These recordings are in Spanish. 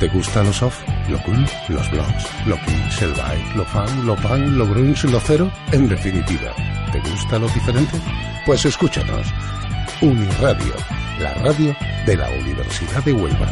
¿Te gusta lo soft, lo cool, los blogs, lo pinch, el bike, lo fan, lo punk, lo grunge, lo cero? En definitiva, ¿te gusta lo diferente? Pues escúchanos. Uniradio, la radio de la Universidad de Huelva.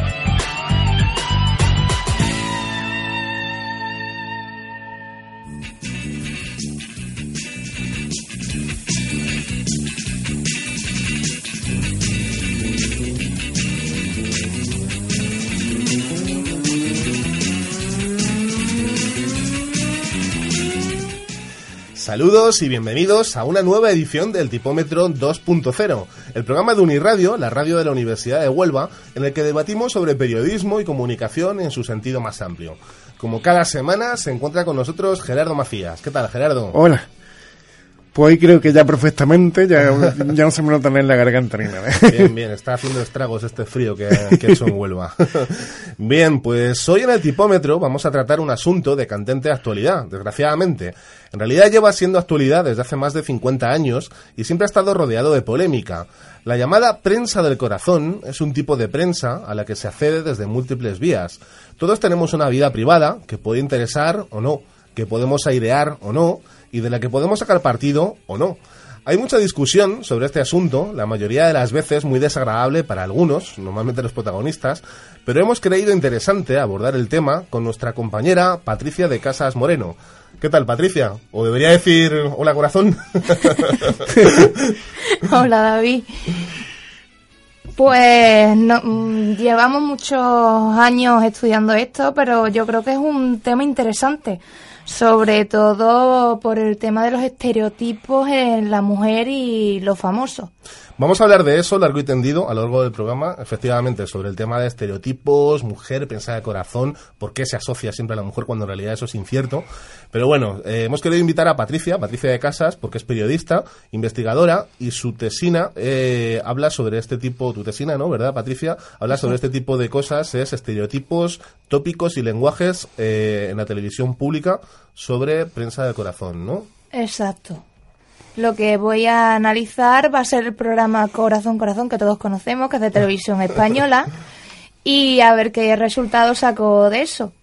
Saludos y bienvenidos a una nueva edición del Tipómetro 2.0, el programa de Uniradio, la radio de la Universidad de Huelva, en el que debatimos sobre periodismo y comunicación en su sentido más amplio. Como cada semana se encuentra con nosotros Gerardo Macías. ¿Qué tal, Gerardo? Hola. Pues hoy creo que ya perfectamente, ya, ya no se me nota en la garganta ni nada. Bien, bien, está haciendo estragos este frío que, que hecho en Huelva. Bien, pues hoy en el tipómetro vamos a tratar un asunto de candente actualidad, desgraciadamente. En realidad lleva siendo actualidad desde hace más de 50 años y siempre ha estado rodeado de polémica. La llamada prensa del corazón es un tipo de prensa a la que se accede desde múltiples vías. Todos tenemos una vida privada que puede interesar o no, que podemos airear o no, y de la que podemos sacar partido o no. Hay mucha discusión sobre este asunto, la mayoría de las veces muy desagradable para algunos, normalmente los protagonistas, pero hemos creído interesante abordar el tema con nuestra compañera Patricia de Casas Moreno. ¿Qué tal, Patricia? ¿O debería decir hola, corazón? hola, David. Pues no, llevamos muchos años estudiando esto, pero yo creo que es un tema interesante sobre todo por el tema de los estereotipos en la mujer y los famosos. Vamos a hablar de eso largo y tendido a lo largo del programa, efectivamente, sobre el tema de estereotipos, mujer, pensada de corazón, por qué se asocia siempre a la mujer cuando en realidad eso es incierto. Pero bueno, eh, hemos querido invitar a Patricia, Patricia de Casas, porque es periodista, investigadora, y su tesina eh, habla sobre este tipo, tu tesina, ¿no? ¿Verdad, Patricia? Habla sobre este tipo de cosas, es estereotipos, tópicos y lenguajes eh, en la televisión pública sobre prensa de corazón, ¿no? Exacto. Lo que voy a analizar va a ser el programa Corazón Corazón que todos conocemos, que es de televisión española, y a ver qué resultados saco de eso.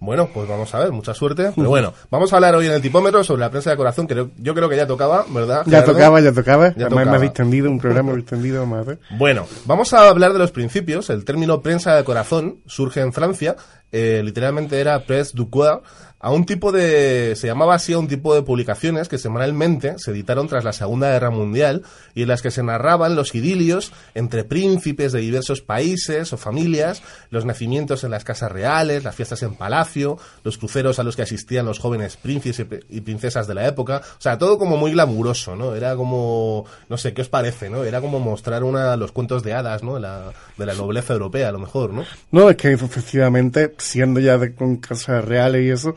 Bueno, pues vamos a ver, mucha suerte. Pero bueno, vamos a hablar hoy en el tipómetro sobre la prensa de corazón, que yo creo que ya tocaba, ¿verdad? Ya tocaba, ya tocaba. Ya Además me ha distendido, un programa distendido, vamos a ver. Bueno, vamos a hablar de los principios. El término prensa de corazón surge en Francia, eh, literalmente era presse du coeur, a un tipo de, se llamaba así a un tipo de publicaciones que semanalmente se editaron tras la Segunda Guerra Mundial y en las que se narraban los idilios entre príncipes de diversos países o familias, los nacimientos en las casas reales, las fiestas en palacio, los cruceros a los que asistían los jóvenes príncipes y princesas de la época, o sea, todo como muy glamuroso, ¿no? Era como, no sé, ¿qué os parece, no? Era como mostrar una, los cuentos de hadas, ¿no? De la, nobleza europea, a lo mejor, ¿no? No, es que efectivamente, siendo ya de, con casas reales y eso,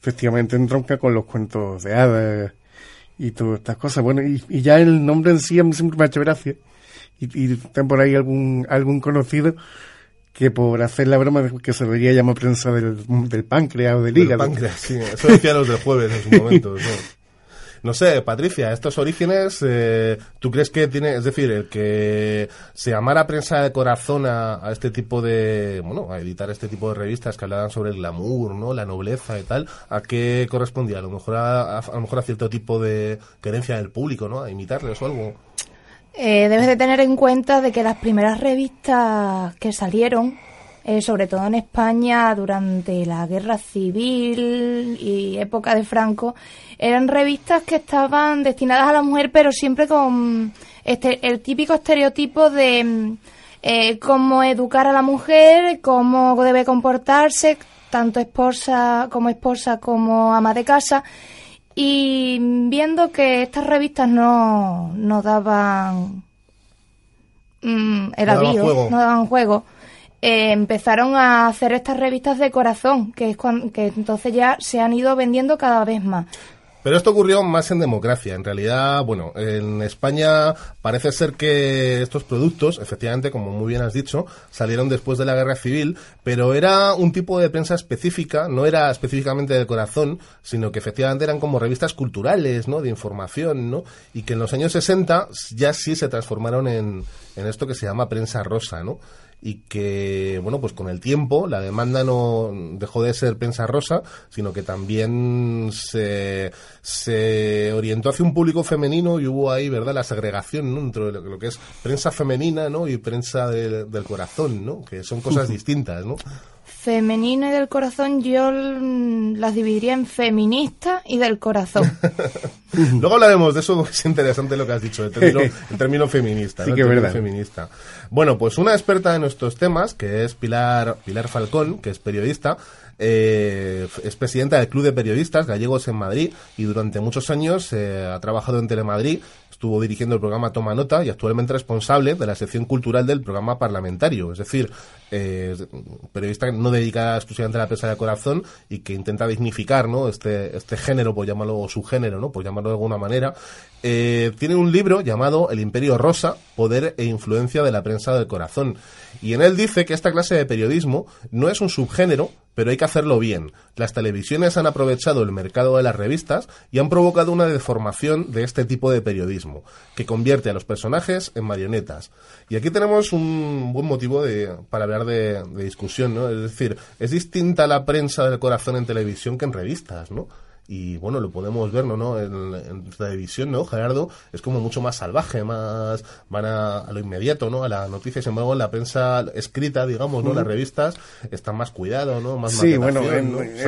efectivamente entronca con los cuentos de hadas y todas estas cosas. Bueno, y, ya el nombre en sí a mí siempre me ha hecho gracia. Y, y por ahí algún, algún conocido que por hacer la broma que se debería llamar prensa del, del páncreas o del hígado. Páncreas, sí. Eso decían los del jueves en su momento. No sé, Patricia, estos orígenes, eh, ¿tú crees que tiene, es decir, el que se llamara prensa de corazón a, este tipo de, bueno, a editar este tipo de revistas que hablaban sobre el glamour, ¿no? La nobleza y tal, ¿a qué correspondía? A lo mejor a, lo mejor a cierto tipo de querencia del público, ¿no? A imitarles o algo. Eh, debes de tener en cuenta de que las primeras revistas que salieron eh, sobre todo en España durante la guerra civil y época de Franco, eran revistas que estaban destinadas a la mujer, pero siempre con este, el típico estereotipo de eh, cómo educar a la mujer, cómo debe comportarse, tanto esposa como esposa como ama de casa. Y viendo que estas revistas no, no daban mm, el No avío, no daban juego, eh, empezaron a hacer estas revistas de corazón, que es cuan- que entonces ya se han ido vendiendo cada vez más. Pero esto ocurrió más en democracia. En realidad, bueno, en España parece ser que estos productos, efectivamente, como muy bien has dicho, salieron después de la guerra civil, pero era un tipo de prensa específica, no era específicamente del corazón, sino que efectivamente eran como revistas culturales, ¿no? De información, ¿no? Y que en los años 60 ya sí se transformaron en, en esto que se llama prensa rosa, ¿no? Y que, bueno, pues con el tiempo la demanda no dejó de ser prensa rosa, sino que también se, se orientó hacia un público femenino y hubo ahí, ¿verdad?, la segregación ¿no? entre lo, lo que es prensa femenina, ¿no?, y prensa del- del corazón, ¿no?, que son cosas distintas, ¿no? Femenina y del corazón yo las dividiría en feminista y del corazón. Luego hablaremos de eso, porque es interesante lo que has dicho, el término, el término feminista. Sí ¿no? que El es término verdad. feminista. Bueno, pues una experta en estos temas, que es Pilar, Pilar Falcón, que es periodista, eh, es presidenta del Club de Periodistas Gallegos en Madrid y durante muchos años eh, ha trabajado en Telemadrid, estuvo dirigiendo el programa Toma Nota y actualmente responsable de la sección cultural del programa parlamentario. Es decir, eh, periodista no dedicada exclusivamente a la prensa de corazón y que intenta dignificar ¿no? este, este género, por llamarlo, o su género, ¿no? por llamarlo de alguna manera. Eh, tiene un libro llamado El Imperio Rosa, Poder e Influencia de la Prensa del Corazón. Y en él dice que esta clase de periodismo no es un subgénero, pero hay que hacerlo bien. Las televisiones han aprovechado el mercado de las revistas y han provocado una deformación de este tipo de periodismo, que convierte a los personajes en marionetas. Y aquí tenemos un buen motivo de, para hablar de, de discusión, ¿no? Es decir, es distinta la prensa del corazón en televisión que en revistas, ¿no? Y bueno, lo podemos ver, ¿no? ¿no? En, en televisión, ¿no? Gerardo es como mucho más salvaje, más van a, a lo inmediato, ¿no? A la noticia. Sin embargo, en la prensa escrita, digamos, ¿no? Las revistas están más cuidado, ¿no? Más Sí, bueno, en, ¿no? en-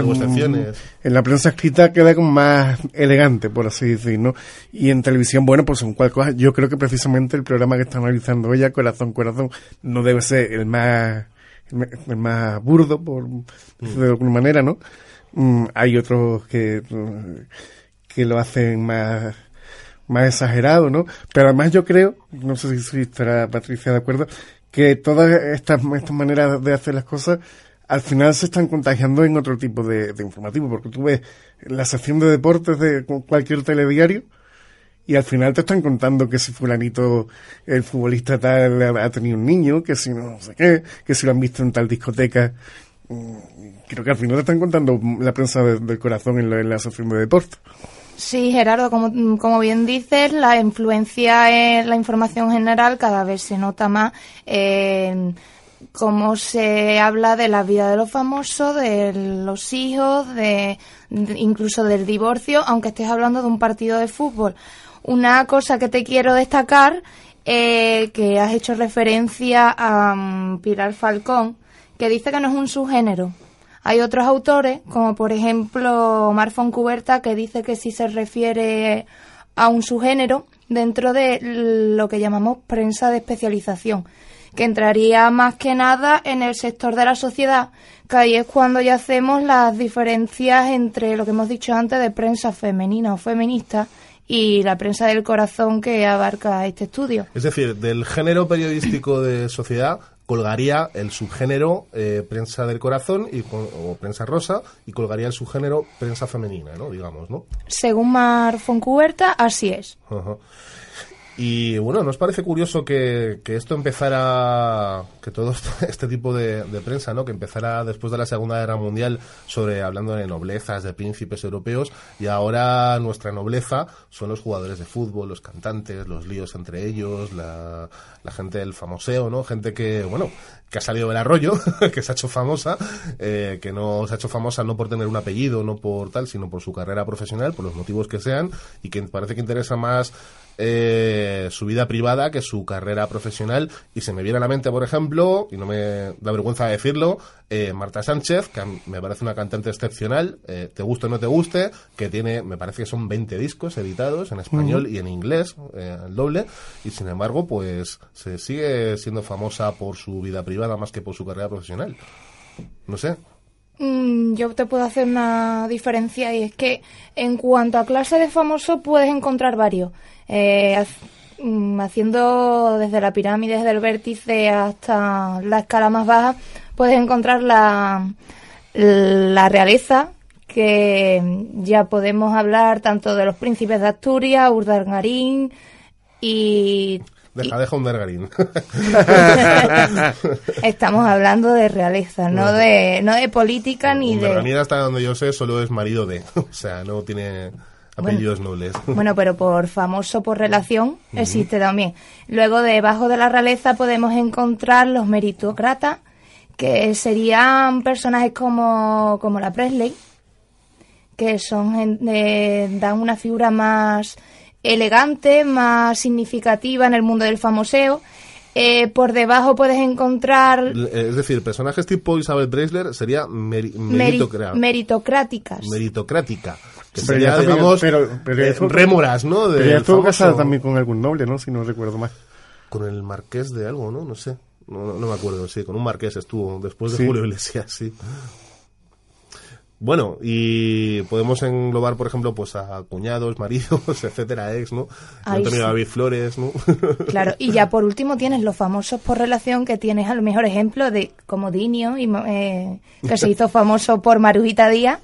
en la prensa escrita queda como más elegante, por así decir, ¿no? Y en televisión, bueno, pues en cual cosa, yo creo que precisamente el programa que está analizando ella, Corazón, Corazón, no debe ser el más, el más burdo, por decirlo de alguna manera, ¿no? Mm, hay otros que, mm, que lo hacen más, más exagerado, ¿no? Pero además yo creo, no sé si, estará Patricia de acuerdo, que todas estas, estas maneras de hacer las cosas al final se están contagiando en otro tipo de, de informativo, porque tú ves la sección de deportes de cu- cualquier telediario y al final te están contando que si fulanito, el futbolista tal, ha tenido un niño, que si no sé qué, que si lo han visto en tal discoteca. Creo que al final te están contando la prensa de- del corazón en la, en de deportes. Sí, Gerardo, como, como bien dices, la influencia en la información general cada vez se nota más en cómo se habla de la vida de los famosos, de los hijos, de, incluso del divorcio, aunque estés hablando de un partido de fútbol. Una cosa que te quiero destacar, eh, que has hecho referencia a mm, Pilar Falcón, que dice que no es un subgénero. Hay otros autores, como por ejemplo Omar Foncuberta, que dice que sí se refiere a un subgénero dentro de lo que llamamos prensa de especialización, que entraría más que nada en el sector de la sociedad, que ahí es cuando ya hacemos las diferencias entre lo que hemos dicho antes de prensa femenina o feminista y la prensa del corazón que abarca este estudio. Es decir, del género periodístico de sociedad colgaría el subgénero eh, prensa del corazón y, o prensa rosa y colgaría el subgénero prensa femenina, ¿no? Digamos, ¿no? Según Mar Foncuberta, así es. Ajá. Y bueno, ¿nos parece curioso que, que esto empezara, que todo este tipo de, de prensa, ¿no? Que empezara después de la Segunda Guerra Mundial sobre hablando de noblezas, de príncipes europeos, y ahora nuestra nobleza son los jugadores de fútbol, los cantantes, los líos entre ellos, la, la gente del famoseo, ¿no? Gente que, bueno, que ha salido del arroyo, que se ha hecho famosa, eh, que no se ha hecho famosa no por tener un apellido, no por tal, sino por su carrera profesional, por los motivos que sean, y que parece que interesa más eh, su vida privada que su carrera profesional. Y se me viene a la mente, por ejemplo, y no me da vergüenza decirlo, eh, Marta Sánchez, que me parece una cantante excepcional, eh, te guste o no te guste, que tiene, me parece que son 20 discos editados en español y en inglés, eh, el doble, y sin embargo, pues se sigue siendo famosa por su vida privada más que por su carrera profesional. No sé. Mm, yo te puedo hacer una diferencia y es que en cuanto a clase de famosos puedes encontrar varios. Eh, mm, haciendo desde la pirámide, desde el vértice hasta la escala más baja, puedes encontrar la, la realeza, que ya podemos hablar tanto de los príncipes de Asturias, Urdangarín y Deja, deja un vergarín. Estamos hablando de realeza, no de no de política ni de... Vergarín, hasta donde yo sé, solo es marido de. O sea, no tiene apellidos nobles. Bueno, pero por famoso por relación existe también. Luego, debajo de la realeza podemos encontrar los meritócratas, que serían personajes como, como la Presley, que son eh, dan una figura más elegante, más significativa en el mundo del famoseo. Eh, por debajo puedes encontrar Eh, Es decir, personajes tipo Isabel Preisler sería meri- meri- meritocra- meritocráticas. meritocrática. Que Pero sería, ya digamos, pero- pero eh, rémoras, ¿no? Pero Del ya estuvo famoso- casada también con algún noble, ¿no? Si no recuerdo mal. Con el marqués de algo, ¿no? No sé. No, no- no me acuerdo, sí. Con un marqués estuvo después de Sí. Julio Iglesias, sí. Bueno, y podemos englobar, por ejemplo, pues a cuñados, maridos, etcétera, ex, ¿no? Ay, Antonio sí. David Flores, ¿no? Claro, y ya por último tienes los famosos por relación, que tienes a lo mejor ejemplo de como Dinio, y, eh, que se hizo famoso por Marujita Díaz.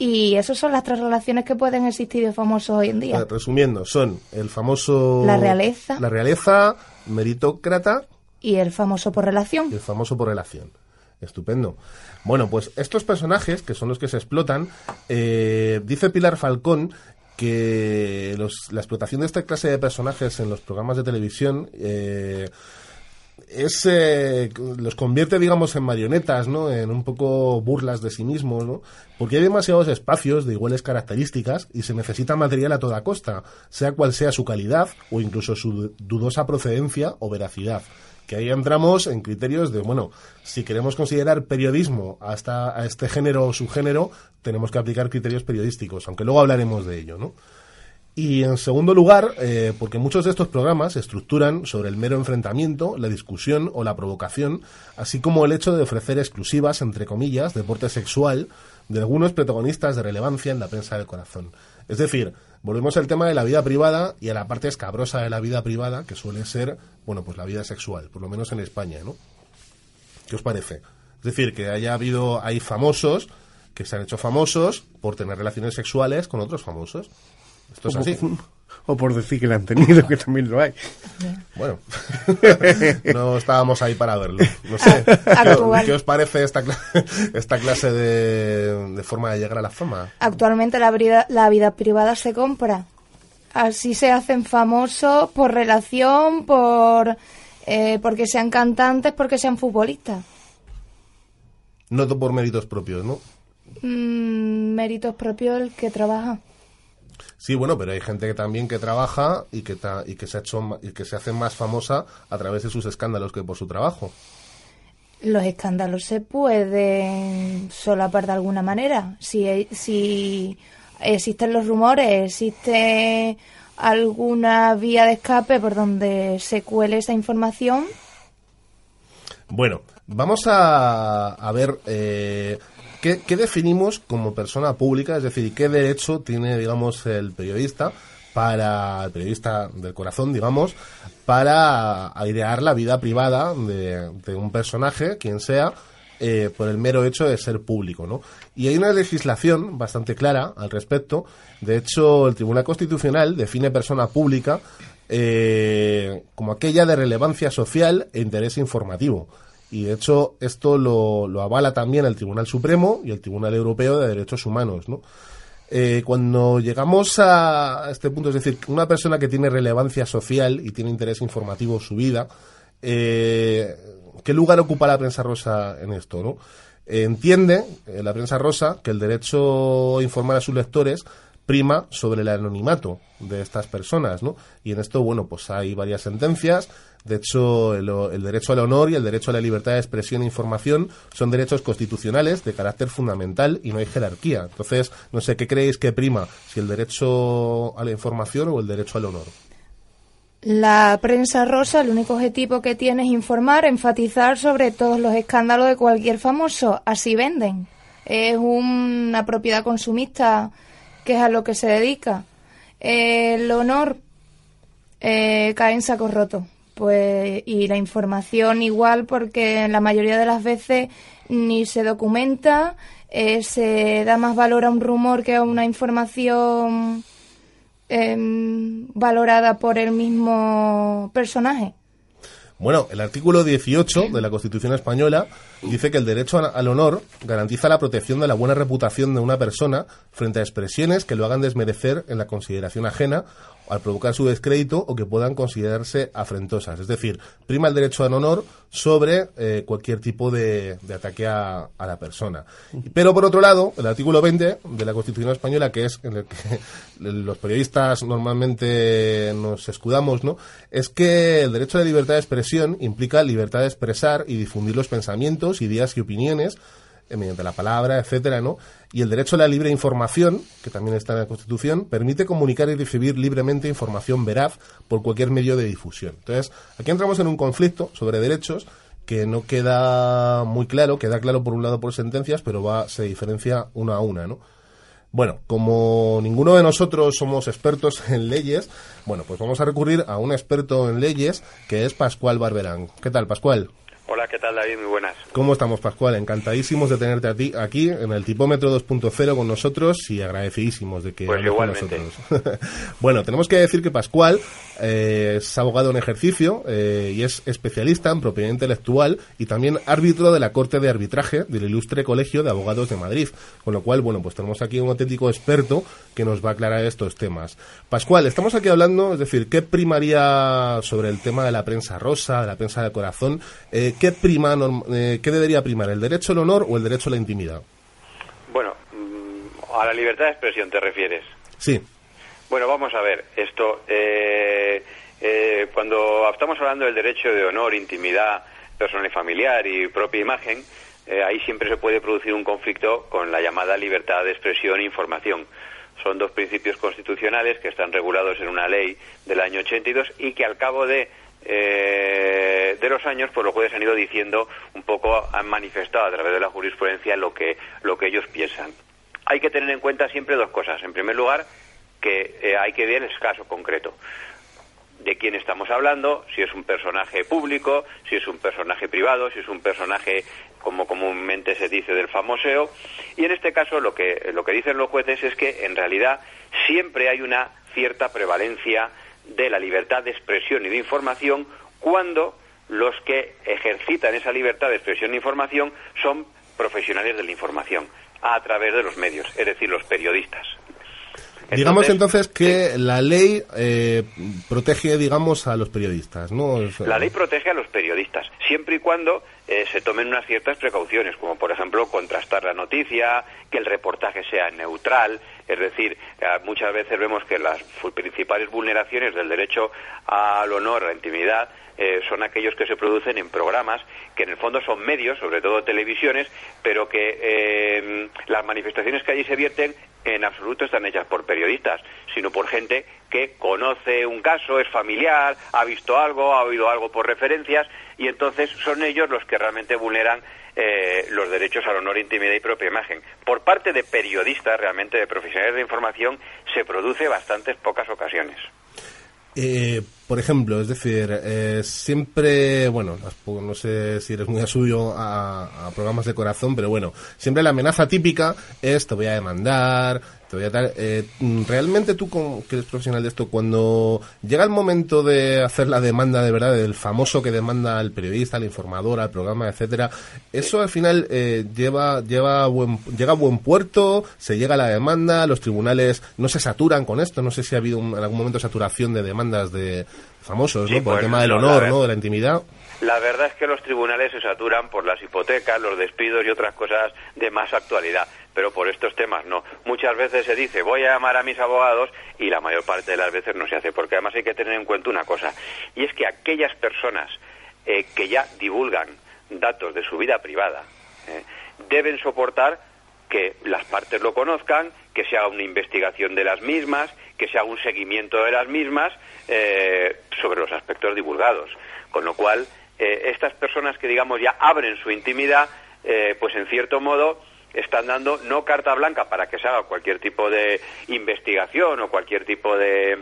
Y esas son las tres relaciones que pueden existir de famosos hoy en día. Resumiendo, son el famoso... La realeza. La realeza, meritócrata Y el famoso por relación. y el famoso por relación. Estupendo. Bueno, pues estos personajes, que son los que se explotan, eh, dice Pilar Falcón que los- la explotación de esta clase de personajes en los programas de televisión eh, es eh, los convierte digamos en marionetas no en un poco burlas de sí mismos no porque hay demasiados espacios de iguales características y se necesita material a toda costa sea cual sea su calidad o incluso su dudosa procedencia o veracidad que ahí entramos en criterios de bueno si queremos considerar periodismo hasta a este género o subgénero tenemos que aplicar criterios periodísticos aunque luego hablaremos de ello no y en segundo lugar, eh, porque muchos de estos programas se estructuran sobre el mero enfrentamiento, la discusión o la provocación, así como el hecho de ofrecer exclusivas, entre comillas, deporte sexual de algunos protagonistas de relevancia en la prensa del corazón. Es decir, volvemos al tema de la vida privada y a la parte escabrosa de la vida privada, que suele ser, bueno, pues la vida sexual, por lo menos en España, ¿no? ¿Qué os parece? Es decir, que haya habido, hay famosos que se han hecho famosos por tener relaciones sexuales con otros famosos. Esto es así. O por decir que la han tenido, que también lo hay. Bueno, no estábamos ahí para verlo. No sé. ¿Qué, Actual. qué os parece esta, cla- esta clase de, de forma de llegar a la fama? Actualmente la vida, la vida privada se compra. Así se hacen famosos por relación, por eh, porque sean cantantes, porque sean futbolistas. No por méritos propios, ¿no? Mm, méritos propios el que trabaja. Sí, bueno, pero hay gente que también que trabaja y que, y que se ha hecho y que se hace más famosa a través de sus escándalos que por su trabajo. Los escándalos se pueden solapar de alguna manera. Si, si existen los rumores, existe alguna vía de escape por donde se cuele esa información, Bueno, vamos a, a ver eh, ¿qué, definimos como persona pública, es decir, qué derecho tiene, digamos, el periodista para el periodista del corazón, digamos, para airear la vida privada de, de un personaje, quien sea, eh, por el mero hecho de ser público, ¿no? Y hay una legislación bastante clara al respecto. De hecho, el Tribunal Constitucional define persona pública eh, como aquella de relevancia social e interés informativo. Y de hecho, esto lo, lo avala también el Tribunal Supremo y el Tribunal Europeo de Derechos Humanos, ¿no? Eh, cuando llegamos a este punto, es decir, una persona que tiene relevancia social y tiene interés informativo en su vida, eh, ¿qué lugar ocupa la prensa rosa en esto? ¿no? Eh, entiende la prensa rosa que el derecho a informar a sus lectores prima sobre el anonimato de estas personas, ¿no? Y en esto, bueno, pues hay varias sentencias. De hecho, el, derecho al honor y el derecho a la libertad de expresión e información son derechos constitucionales de carácter fundamental y no hay jerarquía. Entonces, no sé qué creéis que prima, si el derecho a la información o el derecho al honor. La prensa rosa, el único objetivo que tiene es informar, enfatizar sobre todos los escándalos de cualquier famoso. Así venden. Es una propiedad consumista que es a lo que se dedica. El honor eh, cae en saco roto. Pues, y la información igual porque la mayoría de las veces ni se documenta, eh, se da más valor a un rumor que a una información em, valorada por el mismo personaje. Bueno, el artículo 18 de la Constitución española dice que el derecho al honor garantiza la protección de la buena reputación de una persona frente a expresiones que lo hagan desmerecer en la consideración ajena al provocar su descrédito o que puedan considerarse afrentosas. Es decir, prima el derecho al honor sobre eh, cualquier tipo de, ataque a, la persona. Pero por otro lado, el artículo 20 de la Constitución española, que es en el que los periodistas normalmente nos escudamos, ¿no? es que el derecho a la libertad de expresión implica libertad de expresar y difundir los pensamientos, ideas y opiniones eh, mediante la palabra, etcétera, ¿no? Y el derecho a la libre información, que también está en la Constitución, permite comunicar y recibir libremente información veraz por cualquier medio de difusión. Entonces, aquí entramos en un conflicto sobre derechos que no queda muy claro, queda claro por un lado por sentencias, pero va se diferencia una a una, ¿no? Bueno, como ninguno de nosotros somos expertos en leyes, bueno, pues vamos a recurrir a un experto en leyes que es Pascual Barberán. ¿Qué tal, Pascual? Hola, ¿qué tal David? Muy buenas. ¿Cómo estamos, Pascual? Encantadísimos de tenerte a ti aquí en el Tipómetro 2.0 con nosotros y agradecidísimos de que pues con nosotros. bueno, tenemos que decir que Pascual eh, es abogado en ejercicio eh, y es especialista en propiedad intelectual y también árbitro de la Corte de Arbitraje del Ilustre Colegio de Abogados de Madrid. Con lo cual, bueno, pues tenemos aquí un auténtico experto que nos va a aclarar estos temas. Pascual, estamos aquí hablando, es decir, ¿qué primaría sobre el tema de la prensa rosa, de la prensa de corazón? Eh, ¿qué, prima, eh, ¿qué debería primar, el derecho al honor o el derecho a la intimidad? Bueno, mm, a la libertad de expresión te refieres. Sí. Bueno, vamos a ver, esto, eh, eh, cuando estamos hablando del derecho de honor, intimidad personal y familiar y propia imagen, ahí siempre se puede producir un conflicto con la llamada libertad de expresión e información. Son dos principios constitucionales que están regulados en una ley del año 82 y que al cabo de eh, de los años, pues los jueces han ido diciendo un poco, han manifestado a través de la jurisprudencia lo que, lo que ellos piensan. Hay que tener en cuenta siempre dos cosas. En primer lugar, que eh, hay que ver el caso concreto de quién estamos hablando, si es un personaje público, si es un personaje privado, si es un personaje como comúnmente se dice del famoseo. Y en este caso lo que, lo que dicen los jueces es que en realidad siempre hay una cierta prevalencia de la libertad de expresión y de información cuando los que ejercitan esa libertad de expresión e información son profesionales de la información a través de los medios, es decir, los periodistas. digamos entonces que la ley eh, protege, digamos, a los periodistas, ¿no? La ley protege a los periodistas, siempre y cuando eh, se tomen unas ciertas precauciones, como por ejemplo contrastar la noticia, que el reportaje sea neutral, es decir, eh, muchas veces vemos que las principales vulneraciones del derecho al honor, a la intimidad, eh, son aquellos que se producen en programas que en el fondo son medios, sobre todo televisiones, pero que las manifestaciones que allí se vierten en absoluto están hechas por periodistas, sino por gente que conoce un caso, es familiar, ha visto algo, ha oído algo por referencias y entonces son ellos los que realmente vulneran eh, los derechos al honor, intimidad y propia imagen. Por parte de periodistas, realmente de profesionales de información, se produce bastantes pocas ocasiones. Eh, por ejemplo, es decir, eh, siempre, bueno, no sé si eres muy a suyo a, programas de corazón, pero bueno, siempre la amenaza típica es te voy a demandar, te voy a dar... Eh, ¿Realmente tú, que eres profesional de esto, cuando llega el momento de hacer la demanda de verdad, del famoso que demanda al periodista, al informador, al programa, etcétera, eso al final eh, lleva, lleva buen, llega a buen puerto, se llega a la demanda, los tribunales no se saturan con esto, no sé si ha habido en algún momento saturación de demandas de famosos, ¿no? Por el pues, tema del honor, ¿no? De la intimidad. La verdad es que los tribunales se saturan por las hipotecas, los despidos y otras cosas de más actualidad, pero por estos temas no. Muchas veces se dice voy a llamar a mis abogados y la mayor parte de las veces no se hace, porque además hay que tener en cuenta una cosa, y es que aquellas personas eh, que ya divulgan datos de su vida privada eh, deben soportar que las partes lo conozcan, que se haga una investigación de las mismas, que se haga un seguimiento de las mismas eh, sobre los aspectos divulgados. Con lo cual, eh, estas personas que, digamos, ya abren su intimidad, eh, pues en cierto modo están dando no carta blanca para que se haga cualquier tipo de investigación o cualquier tipo de,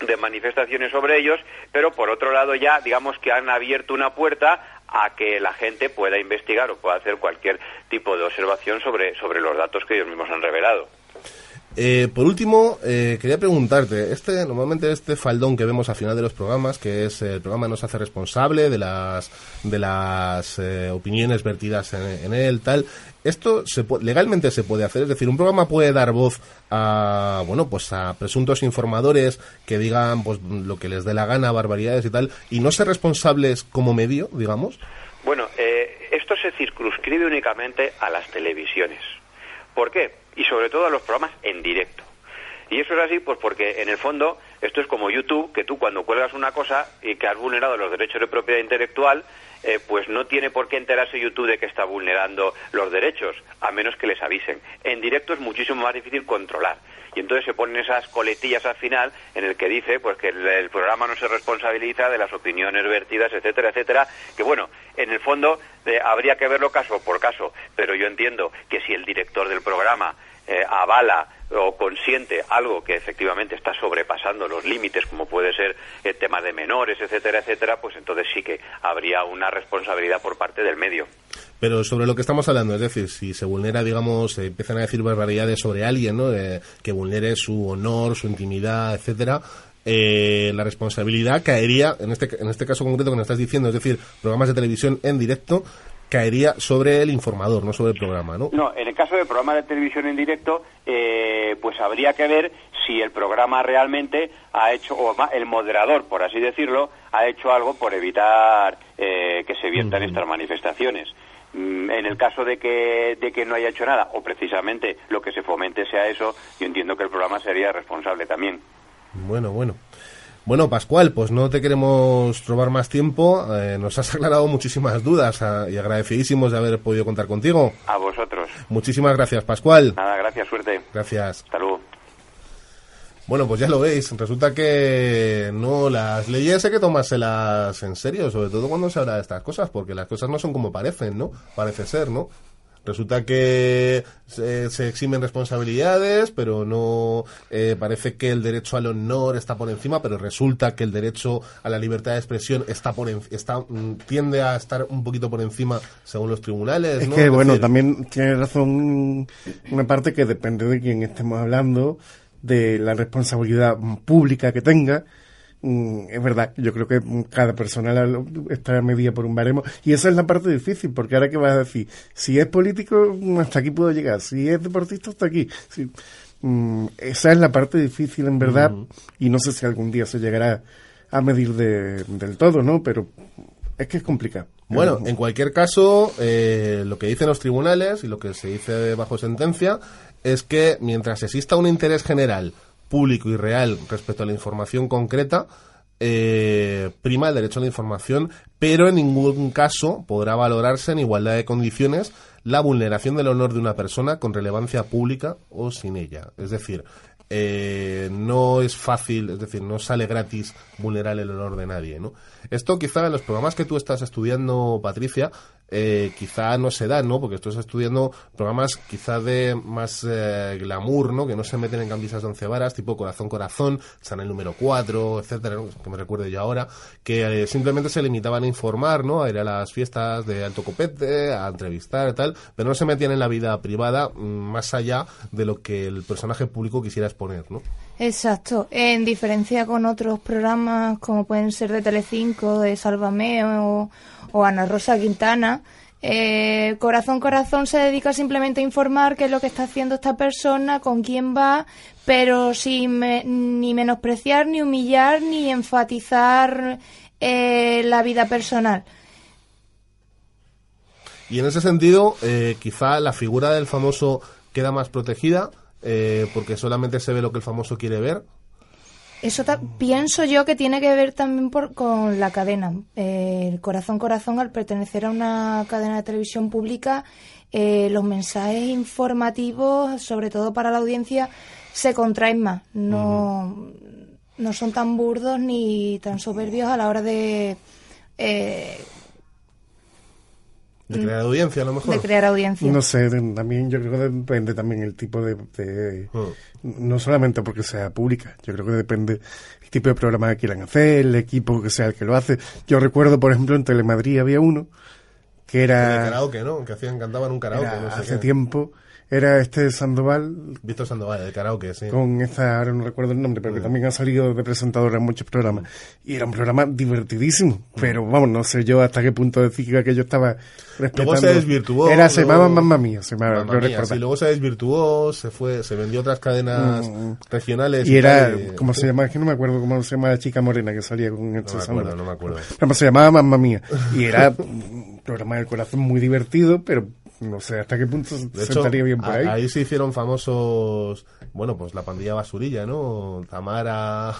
de manifestaciones sobre ellos, pero por otro lado ya digamos que han abierto una puerta a que la gente pueda investigar o pueda hacer cualquier tipo de observación sobre, sobre los datos que ellos mismos han revelado. Eh, por último, eh, quería preguntarte, este normalmente este faldón que vemos al final de los programas, que es el programa nos hace responsable de las de las eh, opiniones vertidas en, él, tal, esto se legalmente se puede hacer, es decir, un programa puede dar voz a bueno, pues a presuntos informadores que digan pues lo que les dé la gana, barbaridades y tal, y no ser responsables como medio, digamos. Bueno, esto se circunscribe únicamente a las televisiones. ¿Por qué? Y sobre todo a los programas en directo. Y eso es así, pues porque en el fondo esto es como YouTube, que tú cuando cuelgas una cosa y que has vulnerado los derechos de propiedad intelectual, eh, pues no tiene por qué enterarse YouTube de que está vulnerando los derechos, a menos que les avisen. En directo es muchísimo más difícil controlar. Y entonces se ponen esas coletillas al final en el que dice pues que el, programa no se responsabiliza de las opiniones vertidas, etcétera, etcétera, que bueno, en el fondo eh, habría que verlo caso por caso, pero yo entiendo que si el director del programa eh, avala o consiente algo que efectivamente está sobrepasando los límites, como puede ser el tema de menores, etcétera, etcétera, pues entonces sí que habría una responsabilidad por parte del medio. Pero sobre lo que estamos hablando, es decir, si se vulnera, digamos, se empiezan a decir barbaridades sobre alguien, ¿no? que vulnere su honor, su intimidad, etcétera, eh, la responsabilidad caería, en este, en este caso concreto que nos estás diciendo, es decir, programas de televisión en directo, caería sobre el informador, no sobre el programa, ¿no? No, en el caso del programa de televisión en directo, eh, pues habría que ver si el programa realmente ha hecho, o el moderador, por así decirlo, ha hecho algo por evitar eh, que se viertan estas manifestaciones. Mm, en el caso de que, de que no haya hecho nada, o precisamente lo que se fomente sea eso, yo entiendo que el programa sería responsable también. Bueno, bueno. Bueno, Pascual, pues no te queremos robar más tiempo. Eh, nos has aclarado muchísimas dudas ah, y agradecidísimos de haber podido contar contigo. A vosotros. Muchísimas gracias, Pascual. Nada, gracias, suerte. Gracias. Hasta luego. Bueno, pues ya lo veis. Resulta que no, las leyes hay que tomárselas en serio, sobre todo cuando se habla de estas cosas, porque las cosas no son como parecen, ¿no? Parece ser, ¿no? Resulta que se, eximen responsabilidades, pero no eh, parece que el derecho al honor está por encima, pero resulta que el derecho a la libertad de expresión está por está mm, tiende a estar un poquito por encima según los tribunales. Es que bueno, también tiene razón una parte que depende de quién estemos hablando, de la responsabilidad pública que tenga es verdad, yo creo que cada persona está medida por un baremo y esa es la parte difícil, porque ahora que vas a decir, si es político, hasta aquí puedo llegar, si es deportista, hasta aquí. Mm, esa es la parte difícil en verdad y no sé si algún día se llegará a medir del todo, ¿no? Pero es que es complicado. Bueno, en cualquier caso, eh, lo que dicen los tribunales y lo que se dice bajo sentencia es que mientras exista un interés general público y real respecto a la información concreta, eh, prima el derecho a la información, pero en ningún caso podrá valorarse en igualdad de condiciones la vulneración del honor de una persona con relevancia pública o sin ella. Es decir, eh, no es fácil, es decir, no sale gratis vulnerar el honor de nadie, ¿no? Esto quizá en los programas que tú estás estudiando, Patricia, eh, quizá no se da, ¿no? Porque estás estudiando programas quizá de más eh, glamour, ¿no? Que no se meten en camisas de once varas, tipo Corazón Corazón, San el número 4, etcétera, que me recuerdo yo ahora, que eh, simplemente se limitaban a informar, ¿no? A ir a las fiestas de alto copete, a entrevistar y tal, pero no se metían en la vida privada mm, más allá de lo que el personaje público quisiera exponer, ¿no? Exacto. En diferencia con otros programas como pueden ser de Telecinco, de Sálvame o, Ana Rosa Quintana, eh, Corazón Corazón se dedica simplemente a informar qué es lo que está haciendo esta persona, con quién va, pero sin ni menospreciar, ni humillar, ni enfatizar eh, la vida personal. Y en ese sentido, eh, quizá la figura del famoso queda más protegida eh, porque solamente se ve lo que el famoso quiere ver. Eso pienso yo que tiene que ver también con la cadena. Eh, el Corazón Corazón, al pertenecer a una cadena de televisión pública, eh, los mensajes informativos, sobre todo para la audiencia, se contraen más. No, no son tan burdos ni tan soberbios a la hora de De crear audiencia, a lo mejor. de crear audiencia. No sé, de- también yo creo que depende también el tipo de... de- Mm. No solamente porque sea pública, yo creo que depende el tipo de programa que quieran hacer, el equipo que sea el que lo hace. Yo recuerdo, por ejemplo, en Telemadrid había uno que De era... karaoke, ¿no? Que hacían, cantaban un karaoke, era no sé hace qué. tiempo, era este Sandoval Víctor Sandoval, de karaoke, sí. con esta, ahora no recuerdo el nombre, pero que también ha salido de presentadora en muchos programas. Y era un programa divertidísimo, pero vamos, no sé yo hasta qué punto decir que aquello estaba respetando. Luego se desvirtuó. Era, se llamaba Mamma Mía, se llamaba, creo Mía, sí, luego se desvirtuó, se fue, se vendió otras cadenas Mm. regionales. Y era, y- ¿cómo se llama? Es que no me acuerdo cómo se llama la chica morena que salía con este No me Sandoval. acuerdo, no me acuerdo. Se llamaba Mamma Mía. Y era un programa del corazón muy divertido, pero no sé hasta qué punto se hecho, sentaría bien por ahí. ahí se hicieron famosos, bueno, pues la pandilla basurilla, ¿no? Tamara,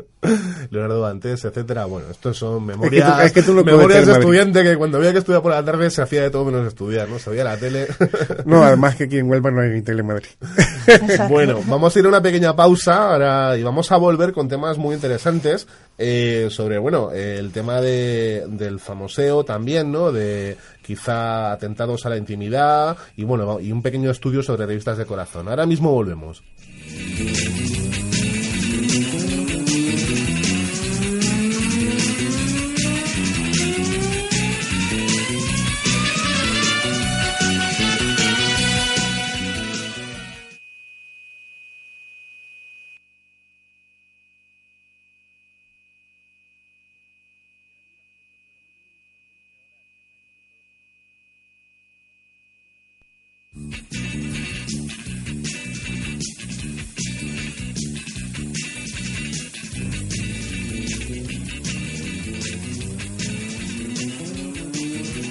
Leonardo Dantes, etcétera. Bueno, estos son memorias, es que tú lo memorias de Madrid. estudiante que cuando había que estudiar por la tarde se hacía de todo menos estudiar, ¿no? Se veía la tele. No, además que aquí en Huelva no hay Telemadrid. Exacto. Bueno, vamos a ir a una pequeña pausa ahora y vamos a volver con temas muy interesantes eh, sobre, bueno, el tema de, del famoseo también, ¿no? De quizá atentados a la intimidad y, bueno, y un pequeño estudio sobre revistas de corazón. Ahora mismo volvemos.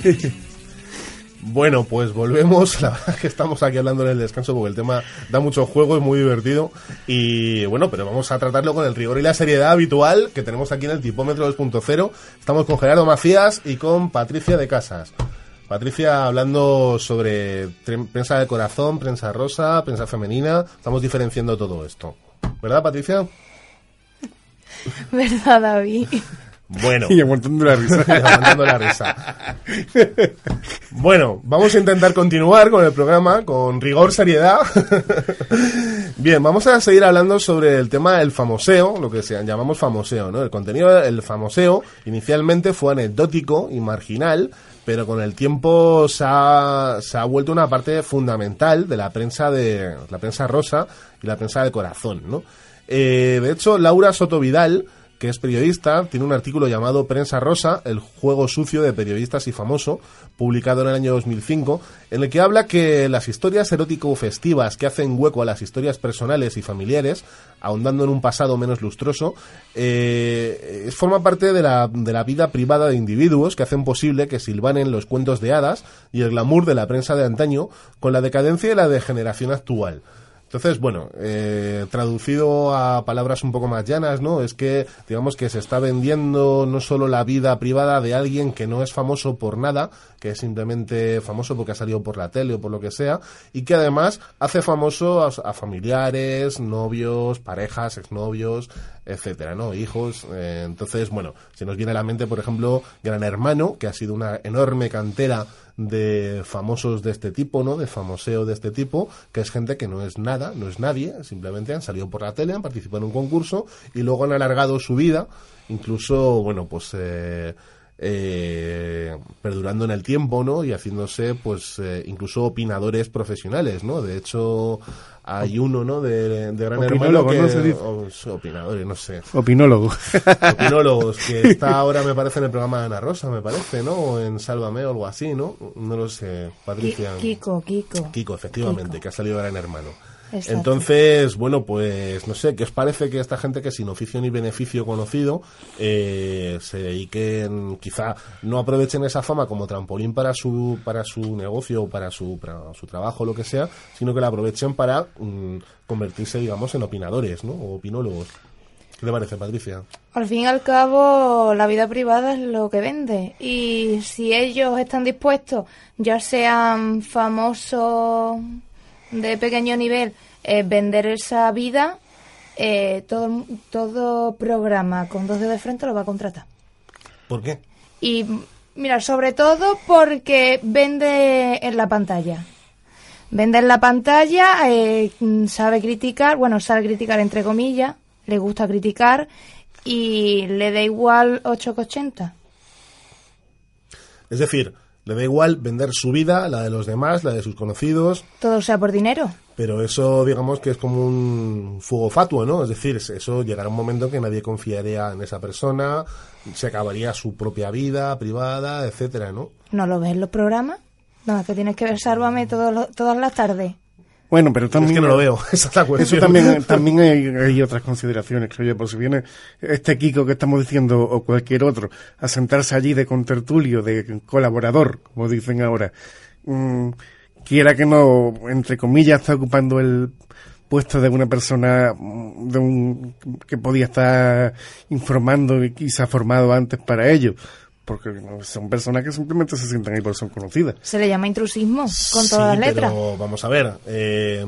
Bueno, pues volvemos. La verdad es que estamos aquí hablando en el descanso porque el tema da mucho juego, es muy divertido. Y bueno, pero vamos a tratarlo con el rigor y la seriedad habitual que tenemos aquí en el Tipómetro 2.0. Estamos con Gerardo Macías y con Patricia de Casas. Patricia hablando sobre prensa de corazón, prensa rosa, prensa femenina. Estamos diferenciando todo esto. ¿Verdad, Patricia? ¿Verdad, David? Bueno. Y aguantando la risa. Aguantando la risa. Bueno, vamos a intentar continuar con el programa con rigor, seriedad. Bien, vamos a seguir hablando sobre el tema del famoseo, lo que se llamamos famoseo, ¿no? El contenido del famoseo inicialmente fue anecdótico y marginal, pero con el tiempo se ha, se ha vuelto una parte fundamental de la prensa de la prensa rosa y la prensa de corazón, ¿no? Eh, de hecho, Laura Soto Vidal que es periodista, tiene un artículo llamado Prensa Rosa, el juego sucio de periodistas y famoso, publicado en el año 2005, en el que habla que las historias erótico-festivas que hacen hueco a las historias personales y familiares, ahondando en un pasado menos lustroso, eh, forma parte de la, de la vida privada de individuos que hacen posible que silvanen los cuentos de hadas y el glamour de la prensa de antaño con la decadencia y la degeneración actual. Entonces, bueno, eh, traducido a palabras un poco más llanas, ¿no? Es que, digamos que se está vendiendo no solo la vida privada de alguien que no es famoso por nada, que es simplemente famoso porque ha salido por la tele o por lo que sea, y que además hace famoso a, familiares, novios, parejas, exnovios, etcétera, ¿no? Hijos. eh, entonces, bueno, se nos viene a la mente, por ejemplo, Gran Hermano, que ha sido una enorme cantera de famosos de este tipo, ¿no? De famoseo de este tipo, que es gente que no es nada, no es nadie, simplemente han salido por la tele, han participado en un concurso y luego han alargado su vida, incluso, bueno, pues eh, eh, perdurando en el tiempo, ¿no? Y haciéndose, pues, eh, incluso opinadores profesionales, ¿no? De hecho, hay uno, ¿no? De, de Gran Hermano que... ¿no se dice? o- sí, opinadores, no sé. Opinólogo. Opinólogos, que está ahora, me parece, en el programa de Ana Rosa, me parece, ¿no? O en Sálvame o algo así, ¿no? No lo sé, Patricia. Ki- Kiko, Kiko. Kiko, efectivamente, Kiko. que ha salido Gran Hermano. Exacto. Entonces, bueno, pues no sé, ¿qué os parece que esta gente que sin oficio ni beneficio conocido eh, se dediquen, quizá no aprovechen esa fama como trampolín para su para su negocio o para su, para su trabajo lo que sea, sino que la aprovechen para mm, convertirse, digamos, en opinadores, ¿no? O opinólogos. ¿Qué te parece, Patricia? Al fin y al cabo, la vida privada es lo que vende. Y si ellos están dispuestos, ya sean famosos de pequeño nivel, eh, vender esa vida, eh, todo, todo programa con dos dedos de frente lo va a contratar. ¿Por qué? Y Mira, sobre todo porque vende en la pantalla. Vende en la pantalla, eh, sabe criticar, bueno, sabe criticar entre comillas, le gusta criticar y le da igual 8,80. Es decir, le da igual vender su vida, la de los demás, la de sus conocidos, Todo sea por dinero. pero eso digamos que es como un fuego fatuo, ¿no? Es decir, eso llegará un momento en que nadie confiaría en esa persona, se acabaría su propia vida privada, etcétera, ¿no? ¿No lo ves en los programas? No, que tienes que ver Sálvame todos los- todas las tardes. Bueno, pero Es también... que no lo veo, esa es la Eso también, también hay, hay otras consideraciones, creo yo. Por si viene este Kiko que estamos diciendo o cualquier otro a sentarse allí de contertulio, de colaborador, como dicen ahora, mm, quiera que no, entre comillas, está ocupando el puesto de una persona mm, de un, que podía estar informando y, ha formado antes para ello. Porque son personas que simplemente se sientan ahí porque son conocidas. Se le llama intrusismo, con Sí, todas las letras. Pero vamos a ver. eh,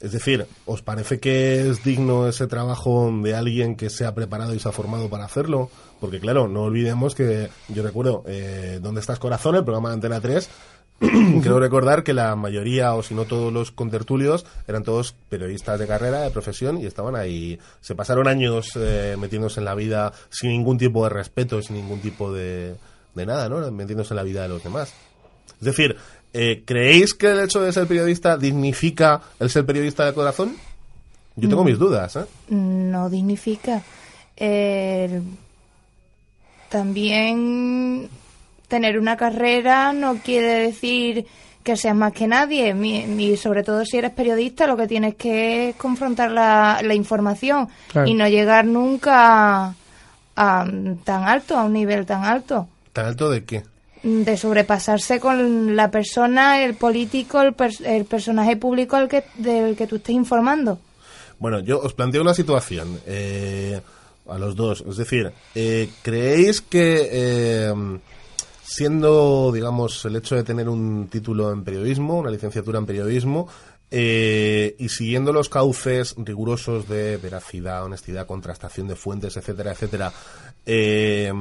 es decir, ¿os parece que es digno ese trabajo de alguien que se ha preparado y se ha formado para hacerlo? Porque claro, no olvidemos que yo recuerdo eh, ¿Dónde estás corazón? El programa de Antena 3. Creo recordar que la mayoría, o si no todos los contertulios, eran todos periodistas de carrera, de profesión, y estaban ahí. Se pasaron años eh, metiéndose en la vida sin ningún tipo de respeto, sin ningún tipo de, de nada, ¿no? Metiéndose en la vida de los demás. Es decir, eh, ¿creéis que el hecho de ser periodista dignifica el ser periodista de corazón? Yo tengo mis dudas, ¿eh? no dignifica. Eh, también tener una carrera no quiere decir que seas más que nadie. Mi- Y sobre todo si eres periodista, lo que tienes que es confrontar la, la información Claro. y no llegar nunca a, a tan alto, a un nivel tan alto. ¿Tan alto de qué? De sobrepasarse con la persona, el político, el, pers- el personaje público al que, del que tú estés informando. Bueno, yo os planteo una situación eh, a los dos. Es decir, eh, ¿creéis que eh, siendo, digamos, el hecho de tener un título en periodismo, una licenciatura en periodismo, eh, y siguiendo los cauces rigurosos de veracidad, honestidad, contrastación de fuentes, etcétera, etcétera, eh,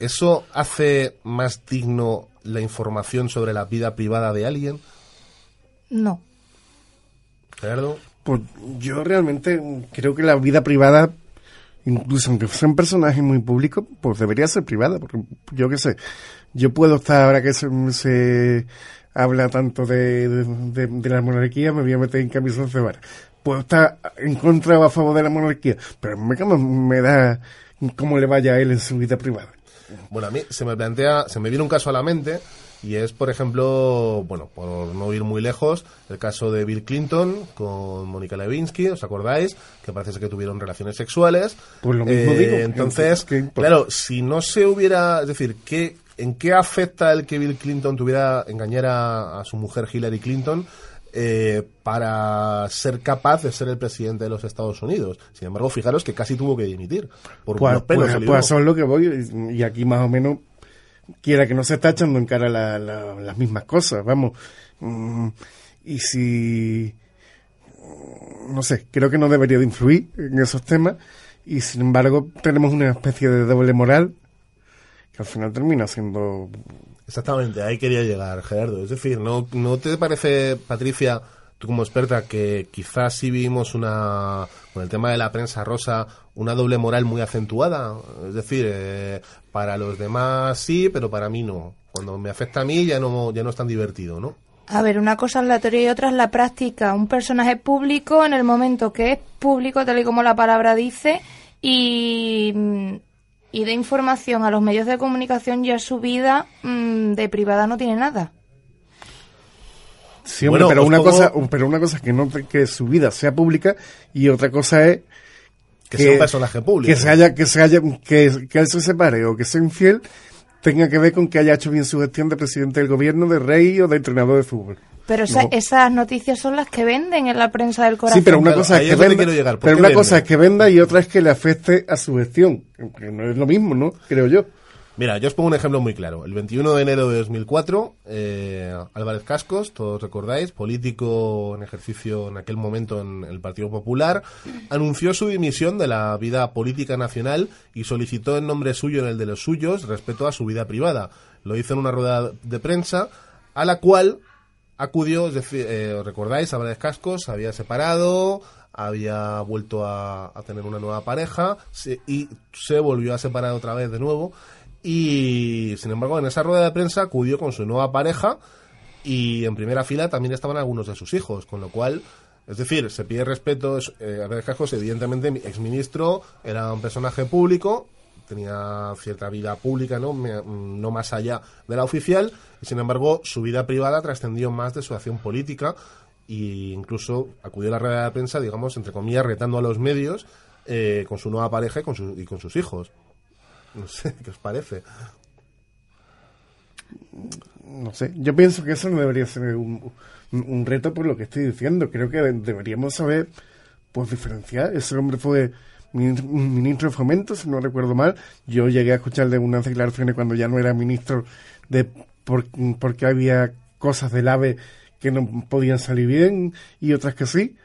¿eso hace más digno la información sobre la vida privada de alguien? No. Gerardo. Pues yo realmente creo que la vida privada, incluso aunque sean personajes muy públicos, pues debería ser privada, porque yo qué sé, yo puedo estar, ahora que se, se habla tanto de, de- de la monarquía, me voy a meter en camisón cebara. Puedo estar en contra o a favor de la monarquía, pero me, me da cómo le vaya a él en su vida privada. Bueno, a mí se me plantea, se me viene un caso a la mente y es, por ejemplo, bueno, por no ir muy lejos, el caso de Bill Clinton con Mónica Lewinsky, ¿os acordáis? Que parece que tuvieron relaciones sexuales. Pues lo mismo digo, Entonces, claro, si no se hubiera, es decir, ¿qué, ¿en qué afecta el que Bill Clinton tuviera, engañara a su mujer Hillary Clinton? eh, para ser capaz de ser el presidente de los Estados Unidos. Sin embargo, fijaros que casi tuvo que dimitir por Pues, pelos. pues, pues es lo que voy, y aquí más o menos, quiera que no se está echando en cara la- la- las mismas cosas, vamos. Mm, y si, mm, no sé, creo que no debería de influir en esos temas, y sin embargo tenemos una especie de doble moral que al final termina siendo... Exactamente, ahí quería llegar, Gerardo. Es decir, ¿no, ¿no te parece, Patricia, tú como experta, que quizás sí vimos una, con el tema de la prensa rosa, una doble moral muy acentuada? Es decir, eh, para los demás sí, pero para mí no. Cuando me afecta a mí ya no, ya no es tan divertido, ¿no? A ver, una cosa es la teoría y otra es la práctica. Un personaje público en el momento que es público, tal y como la palabra dice, y, y de información a los medios de comunicación, ya su vida mm, de privada no tiene nada. Sí, hombre, Bueno, pero, una cosa, pero una cosa es que, no, te- que su vida sea pública y otra cosa es Que sea un personaje público. que se haya que se haya que, que él se separe o que sea infiel tenga que ver con que haya hecho bien su gestión de presidente del gobierno, de rey o de entrenador de fútbol. Pero esa- No. esas noticias son las que venden en la prensa del corazón. Sí, pero una cosa es que venda, quiero llegar. ¿Por pero una vende? cosa es que venda y otra es que le afecte a su gestión, que no es lo mismo, ¿no? Creo yo. Mira, yo os pongo un ejemplo muy claro. El 21 de enero de 2004, eh, Álvarez Cascos, todos recordáis, político en ejercicio en aquel momento en el Partido Popular, anunció su dimisión de la vida política nacional y solicitó en nombre suyo y en el de los suyos respeto a su vida privada. Lo hizo en una rueda de prensa a la cual acudió, es decir, eh, ¿os recordáis? Álvarez Cascos había separado, había vuelto a, a tener una nueva pareja se- y se volvió a separar otra vez de nuevo. Y sin embargo, en esa rueda de prensa acudió con su nueva pareja y en primera fila también estaban algunos de sus hijos, con lo cual, es decir, se pide respeto. es- Eh, Álvarez Cascos, evidentemente, exministro, era un personaje público, tenía cierta vida pública, ¿no? Me- no más allá de la oficial, y sin embargo, su vida privada trascendió más de su acción política e incluso acudió a la rueda de prensa, digamos, entre comillas, retando a los medios eh, con su nueva pareja y con, su- y con sus hijos. No sé, ¿qué os parece? No sé, yo pienso que eso no debería ser un, un- reto por lo que estoy diciendo. Creo que de- deberíamos saber, pues, diferenciar. Ese hombre fue min- ministro de Fomento, si no recuerdo mal. Yo llegué a escucharle unas declaraciones cuando ya no era ministro de por, porque había cosas del AVE que no podían salir bien y otras que sí.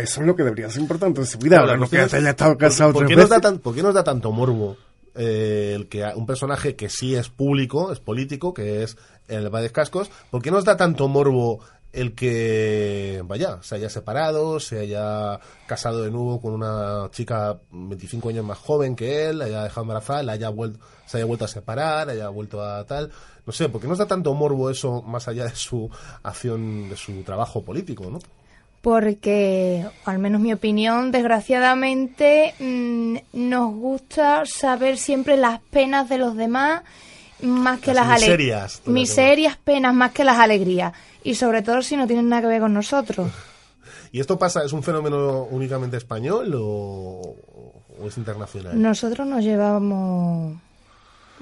Eso es lo que debería ser importante. Ahora, la no que haya estado casado ¿por, qué nos da tan- por qué nos da tanto morbo eh, el que un personaje que sí es público, es político, que es el Valles Cascos, ¿por qué nos da tanto morbo el que, vaya, se haya separado, se haya casado de nuevo con una chica 25 años más joven que él, la haya dejado embarazada, la haya vuelto, se haya vuelto a separar, haya vuelto a tal? No sé, ¿por qué nos da tanto morbo eso más allá de su acción, de su trabajo político, no? Porque, al menos mi opinión, desgraciadamente mm, nos gusta saber siempre las penas de los demás más que Las las miserias miserias, penas más que las alegrías. Y sobre todo si no tienen nada que ver con nosotros. ¿Y esto pasa, es un fenómeno únicamente español o, o es internacional? Nosotros nos llevamos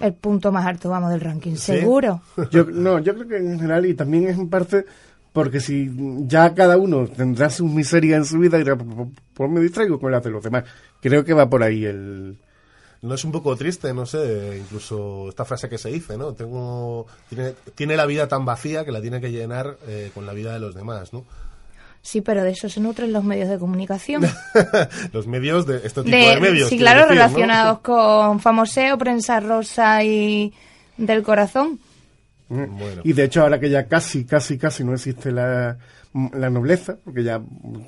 el punto más alto, vamos, del ranking, ¿Sí? seguro. Yo, no, yo creo que en general, y también es en parte porque si ya cada uno tendrá sus miserias en su vida, dirá, pues, me distraigo con las de los demás. Creo que va por ahí el... ¿No es un poco triste, no sé, incluso esta frase que se dice, ¿no? Tengo, tiene, tiene la vida tan vacía que la tiene que llenar eh, con la vida de los demás, ¿no? Sí, pero de eso se nutren los medios de comunicación. los medios de este tipo de, De- medios. sí, claro, decir, ¿no? relacionados con famoseo, prensa rosa y del corazón. Bueno. Y de hecho ahora que ya casi, casi, casi no existe la, la nobleza, porque ya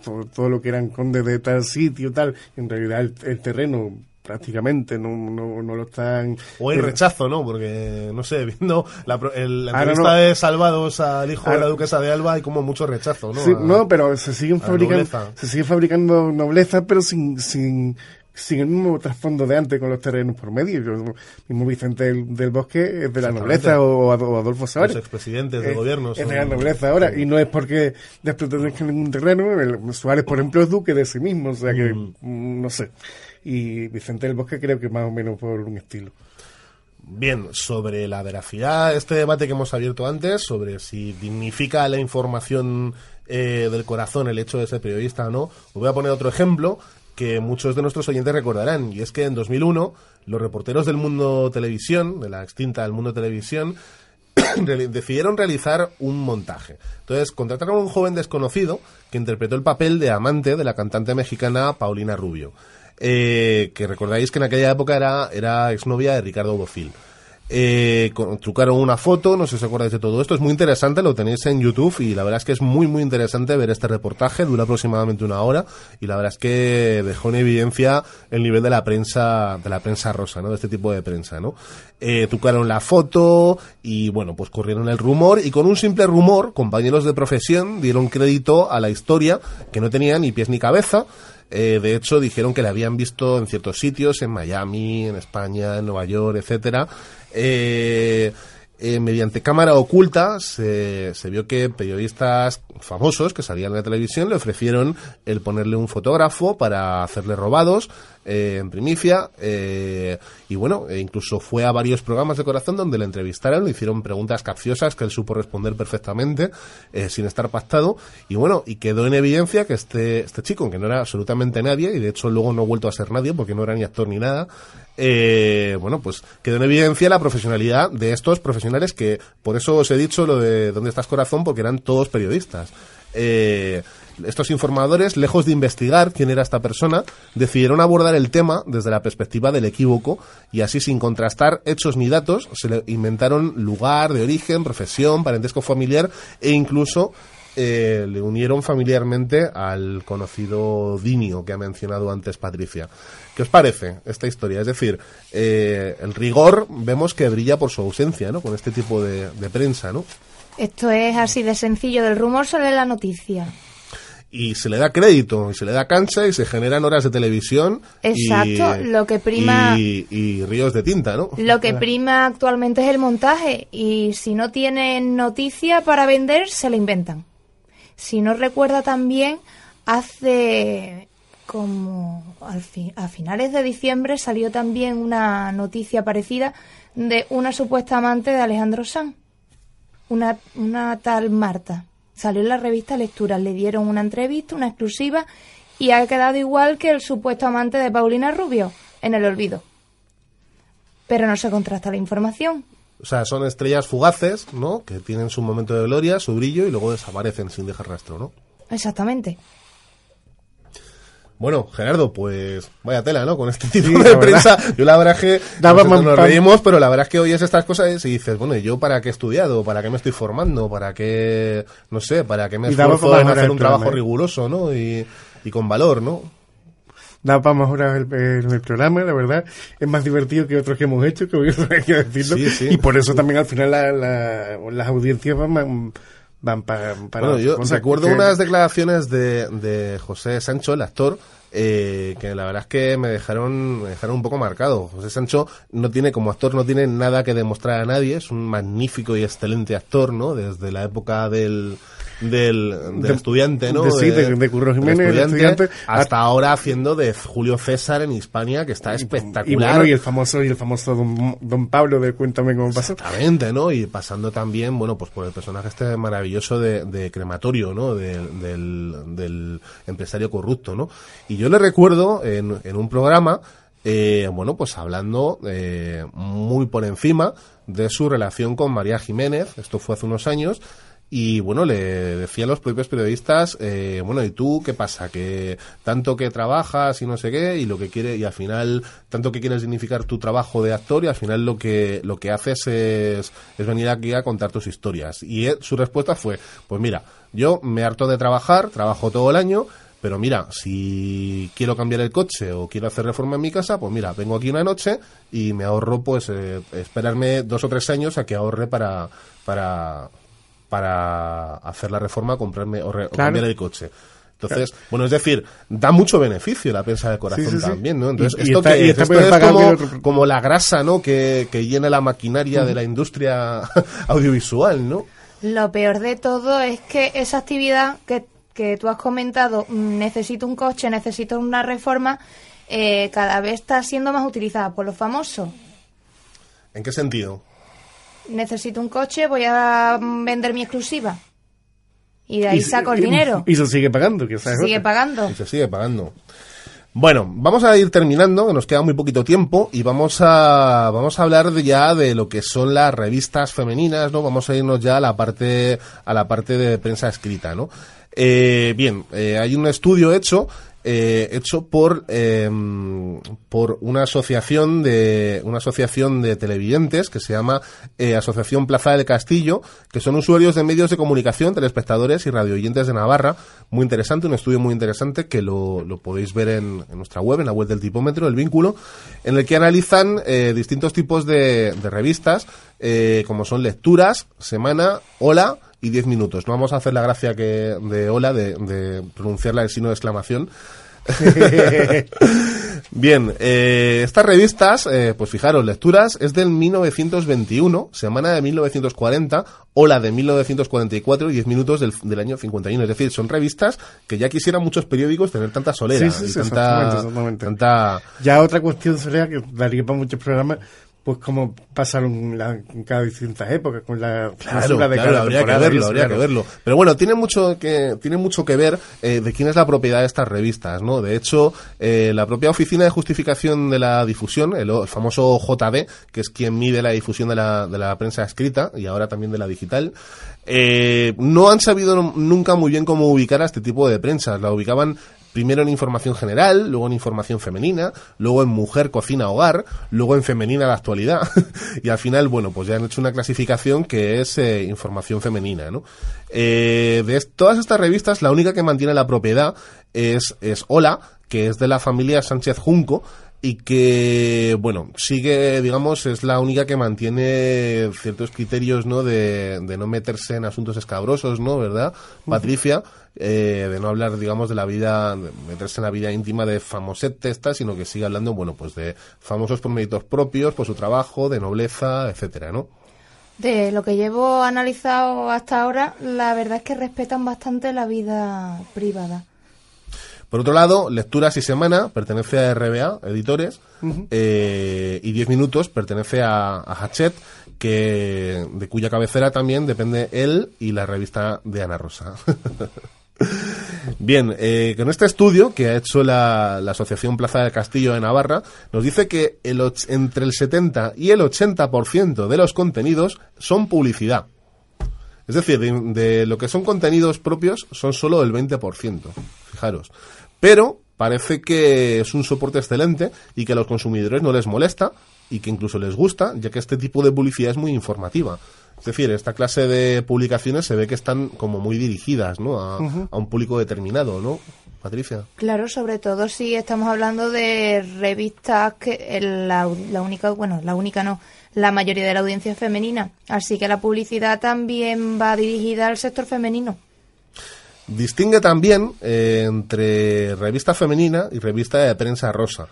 todo, todo lo que eran condes de tal sitio, tal, en realidad el, el terreno prácticamente no, no, no lo están... O hay eh, rechazo, ¿no? Porque, no sé, viendo la, el- la entrevista no. de Salvados al hijo de Ahora- la duquesa de Alba hay como mucho rechazo, ¿no? Sí, A- no, pero se siguen fabricando, se sigue fabricando nobleza, pero sin, sin, sin el mismo trasfondo de antes con los terrenos por medio. Yo, mismo Vicente del, del Bosque es de la nobleza o, o Adolfo Suárez. Los expresidentes del gobierno Es de la nobleza ahora. Y no es porque despretenezcan ningún terreno. el- Suárez, por ejemplo, es duque de sí mismo. O sea que, mm, no sé. Y Vicente del Bosque creo que más o menos por un estilo. Bien, sobre la veracidad, este debate que hemos abierto antes, sobre si dignifica la información eh, del corazón el hecho de ser periodista o no, os voy a poner otro ejemplo que muchos de nuestros oyentes recordarán, y es que en 2001 los reporteros del Mundo Televisión, de la extinta del Mundo Televisión, decidieron realizar un montaje. Entonces, contrataron a un joven desconocido que interpretó el papel de amante de la cantante mexicana Paulina Rubio, eh, que recordáis que en aquella época era, era exnovia de Ricardo Bofill. Eh, trucaron una foto, no sé si os acordáis de todo esto, es muy interesante, lo tenéis en YouTube y la verdad es que es muy muy interesante ver este reportaje, dura aproximadamente una hora y la verdad es que dejó en evidencia el nivel de la prensa, de la prensa rosa, ¿no? De este tipo de prensa, ¿no? Eh, trucaron la foto y bueno, pues corrieron el rumor y con un simple rumor, compañeros de profesión dieron crédito a la historia que no tenía ni pies ni cabeza, eh, de hecho, dijeron que la habían visto en ciertos sitios, en Miami, en España, en Nueva York, etcétera. Eh, eh, mediante cámara oculta se, se vio que periodistas famosos que salían en la televisión le ofrecieron el ponerle un fotógrafo para hacerle robados eh, en primicia. eh, y bueno, e incluso fue a varios programas de corazón donde le entrevistaron, le hicieron preguntas capciosas que él supo responder perfectamente, eh, sin estar pactado. Y bueno, y quedó en evidencia que este, este chico, que no era absolutamente nadie, y de hecho luego no ha vuelto a ser nadie porque no era ni actor ni nada, eh, bueno, pues quedó en evidencia la profesionalidad de estos profesionales que, por eso os he dicho lo de dónde estás corazón, porque eran todos periodistas. Eh, estos informadores, lejos de investigar quién era esta persona, decidieron abordar el tema desde la perspectiva del equívoco y así sin contrastar hechos ni datos, se le inventaron lugar de origen, profesión, parentesco familiar e incluso eh, le unieron familiarmente al conocido Dinio que ha mencionado antes Patricia. ¿Qué os parece esta historia? Es decir, eh, el rigor vemos que brilla por su ausencia, ¿no? Con este tipo de, de prensa, ¿no? Esto es así de sencillo. Del rumor sale la noticia. Y se le da crédito y se le da cancha y se generan horas de televisión Exacto, y, lo que prima- y, y ríos de tinta no Lo que prima actualmente es el montaje y si no tienen noticia para vender, se la inventan. Si no recuerda también, hace como al fi- a finales de diciembre salió también una noticia parecida de una supuesta amante de Alejandro Sanz, una, una tal Marta. Salió en la revista Lecturas, le dieron una entrevista, una exclusiva y ha quedado igual que el supuesto amante de Paulina Rubio, en el olvido. Pero no se contrasta la información. o sea son estrellas fugaces no que tienen su momento de gloria su brillo y luego desaparecen sin dejar rastro no Exactamente. Bueno, Gerardo, pues vaya tela, ¿no? Con este tipo Sí, de verdad. prensa. Yo la verdad es que nosotros nos reímos, pero la verdad es que oyes estas cosas y dices, bueno, ¿y yo para qué he estudiado? ¿Para qué me estoy formando? ¿Para qué, no sé, para qué me esfuerzo en hacer un trabajo programa, ¿eh? riguroso, ¿no? Y, y con valor, ¿no? Da para mejorar el, el- el programa, la verdad. Es más divertido que otros que hemos hecho, que hay que decirlo. Sí, sí. Y por eso también al final la- la- las audiencias van, van, para, para Bueno, yo recuerdo que- unas declaraciones de, de José Sancho, el actor, eh, que la verdad es que me dejaron, me dejaron un poco marcado. José Sancho no tiene, como actor, no tiene nada que demostrar a nadie, es un magnífico y excelente actor, ¿no? Desde la época del, del, del De- estudiante, ¿no? de- sí, de- de Curro del Jiménez, el estudiante, hasta ahora haciendo de Julio César en Hispania, que está espectacular. Y bueno, y el famoso, y el famoso don, don Pablo de Cuéntame cómo pasó. Exactamente, ¿no? Y pasando también, bueno, pues por el personaje este maravilloso de, de crematorio, ¿no? Del, del empresario corrupto, ¿no? Y yo le recuerdo en, en un programa, eh, bueno, pues hablando eh, muy por encima de su relación con María Jiménez, esto fue hace unos años, y bueno, le decían los propios periodistas, eh, bueno, ¿y tú qué pasa? Que tanto que trabajas y no sé qué, y lo que quiere, y al final, tanto que quieres significar tu trabajo de actor, y al final lo que, lo que haces es, es venir aquí a contar tus historias. Y él- su respuesta fue, pues mira, yo me harto de trabajar, trabajo todo el año, pero mira, si quiero cambiar el coche o quiero hacer reforma en mi casa, pues mira, vengo aquí una noche y me ahorro, pues, eh, esperarme dos o tres años a que ahorre para, para, para hacer la reforma, comprarme o, re- o cambiar el coche. Entonces, bueno, es decir, da mucho beneficio la prensa de corazón Sí, sí, sí. también, ¿no? Entonces, Y- y esto, está- y es? Esto como, que otro- como la grasa, ¿no? Que, que llena la maquinaria de la industria audiovisual, ¿no? Lo peor de todo es que esa actividad que, que tú has comentado, mm, necesito un coche, necesito una reforma, eh, cada vez está siendo más utilizada por los famosos. ¿En qué sentido? Necesito un coche, voy a mm, vender mi exclusiva. Y de ahí Y- saco el y- dinero. Y se sigue pagando, que es Sigue pagando. Y se sigue pagando. Bueno, vamos a ir terminando, que nos queda muy poquito tiempo, y vamos a, vamos a hablar de ya de lo que son las revistas femeninas, ¿no? Vamos a irnos ya a la parte, a la parte de prensa escrita, ¿no? Eh, bien, eh, hay un estudio hecho, eh, hecho por, eh, por una asociación de, una asociación de televidentes que se llama eh, Asociación Plaza del Castillo, que son usuarios de medios de comunicación, telespectadores y radioyentes de Navarra. Muy interesante, un estudio muy interesante que lo, lo podéis ver en, en nuestra web, en la web del tipómetro, el vínculo, en el que analizan eh, distintos tipos de, de revistas, eh, como son lecturas, semana, hola y 10 minutos. No vamos a hacer la gracia que de hola, de, de pronunciarla el signo de exclamación. Bien, eh, estas revistas, eh, pues fijaros, lecturas, es del 1921, semana de 1940, o la de 1944 y 10 minutos del, del año 51. Es decir, son revistas que ya quisieran muchos periódicos tener tanta solera Sí, sí, y sí, tanta, exactamente, exactamente. tanta- Ya otra cuestión sería que daría para muchos programas, pues como pasaron la- en cada distintas épocas, con la Claro, de claro, cada habría que verlo, habría que verlo. Pero bueno, tiene mucho que tiene mucho que ver eh, de quién es la propiedad de estas revistas, ¿no? De hecho, eh, la propia Oficina de Justificación de la Difusión, el, el famoso JD, que es quien mide la difusión de la, de la prensa escrita y ahora también de la digital, eh, no han sabido nunca muy bien cómo ubicar a este tipo de prensa. La ubicaban primero en información general, luego en información femenina, luego en mujer, cocina, hogar, luego en femenina la actualidad y al final, bueno, pues ya han hecho una clasificación que es eh, información femenina, ¿no? Eh, de todas estas revistas, la única que mantiene la propiedad es, es Hola, que es de la familia Sánchez Junco, y que, bueno, sigue, digamos, es la única que mantiene ciertos criterios, ¿no? De, de no meterse en asuntos escabrosos, ¿no? ¿Verdad? Patricia, eh, de no hablar, digamos, de la vida, de meterse en la vida íntima de famosetes, tal, sino que sigue hablando, bueno, pues de famosos por méritos propios, por su trabajo, de nobleza, etcétera, ¿no? De lo que llevo analizado hasta ahora, la verdad es que respetan bastante la vida privada. Por otro lado, Lecturas y Semana pertenece a RBA, editores, eh, y 10 minutos pertenece a, a Hachette, que, de cuya cabecera también depende él y la revista de Ana Rosa. Bien, eh, con este estudio que ha hecho la, Asociación Plaza del Castillo de Navarra, nos dice que el, entre el 70 y el 80% de los contenidos son publicidad. Es decir, de, de lo que son contenidos propios son solo el 20%, fijaros. Pero parece que es un soporte excelente y que a los consumidores no les molesta y que incluso les gusta, ya que este tipo de publicidad es muy informativa. Es decir, esta clase de publicaciones se ve que están como muy dirigidas ¿no? a, a un público determinado, ¿no? Patricia. Claro, sobre todo si estamos hablando de revistas que la, la única, bueno, la única no, la mayoría de la audiencia es femenina, así que la publicidad también va dirigida al sector femenino. Distingue también eh, entre revista femenina y revista de prensa rosa.